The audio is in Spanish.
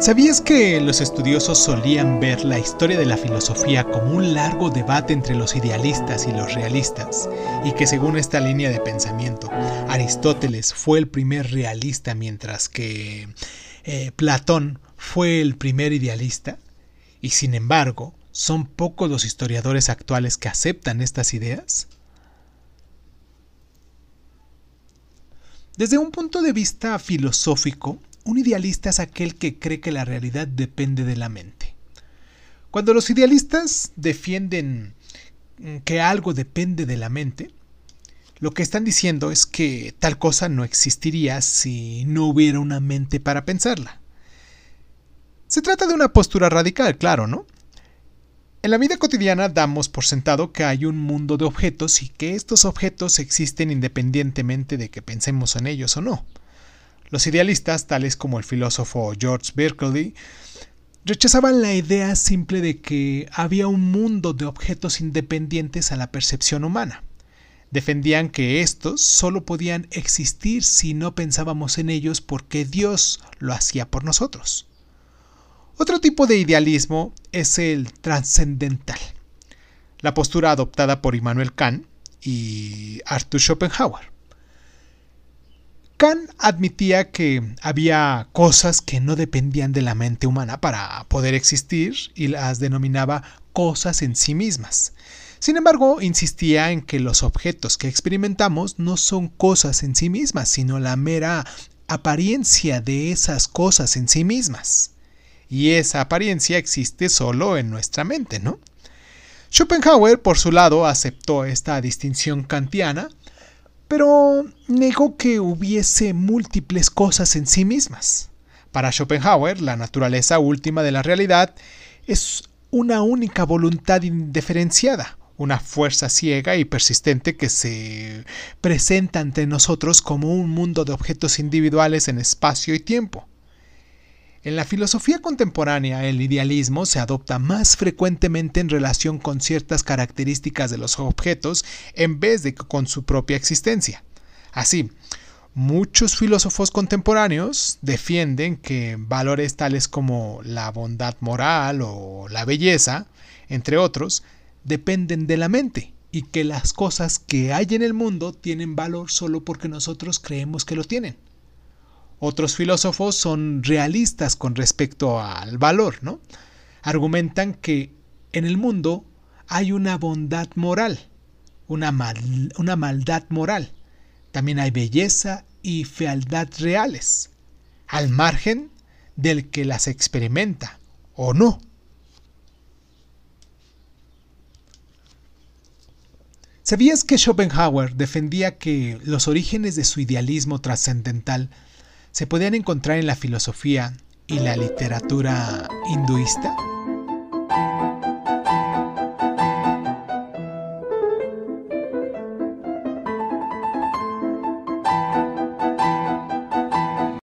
¿Sabías que los estudiosos solían ver la historia de la filosofía como un largo debate entre los idealistas y los realistas? Y que según esta línea de pensamiento, Aristóteles fue el primer realista mientras que eh, Platón fue el primer idealista? Y sin embargo, ¿son pocos los historiadores actuales que aceptan estas ideas? Desde un punto de vista filosófico, un idealista es aquel que cree que la realidad depende de la mente. Cuando los idealistas defienden que algo depende de la mente, lo que están diciendo es que tal cosa no existiría si no hubiera una mente para pensarla. Se trata de una postura radical, claro, ¿no? En la vida cotidiana damos por sentado que hay un mundo de objetos y que estos objetos existen independientemente de que pensemos en ellos o no. Los idealistas, tales como el filósofo George Berkeley, rechazaban la idea simple de que había un mundo de objetos independientes a la percepción humana. Defendían que estos solo podían existir si no pensábamos en ellos porque Dios lo hacía por nosotros. Otro tipo de idealismo es el trascendental, la postura adoptada por Immanuel Kant y Arthur Schopenhauer. Kant admitía que había cosas que no dependían de la mente humana para poder existir y las denominaba cosas en sí mismas. Sin embargo, insistía en que los objetos que experimentamos no son cosas en sí mismas, sino la mera apariencia de esas cosas en sí mismas. Y esa apariencia existe solo en nuestra mente, ¿no? Schopenhauer, por su lado, aceptó esta distinción kantiana pero negó que hubiese múltiples cosas en sí mismas. Para Schopenhauer, la naturaleza última de la realidad es una única voluntad indiferenciada, una fuerza ciega y persistente que se presenta ante nosotros como un mundo de objetos individuales en espacio y tiempo. En la filosofía contemporánea, el idealismo se adopta más frecuentemente en relación con ciertas características de los objetos en vez de con su propia existencia. Así, muchos filósofos contemporáneos defienden que valores tales como la bondad moral o la belleza, entre otros, dependen de la mente y que las cosas que hay en el mundo tienen valor solo porque nosotros creemos que lo tienen. Otros filósofos son realistas con respecto al valor, ¿no? Argumentan que en el mundo hay una bondad moral, una, una maldad moral. También hay belleza y fealdad reales, al margen del que las experimenta o no. ¿Sabías que Schopenhauer defendía que los orígenes de su idealismo trascendental se podían encontrar en la filosofía y la literatura hinduista?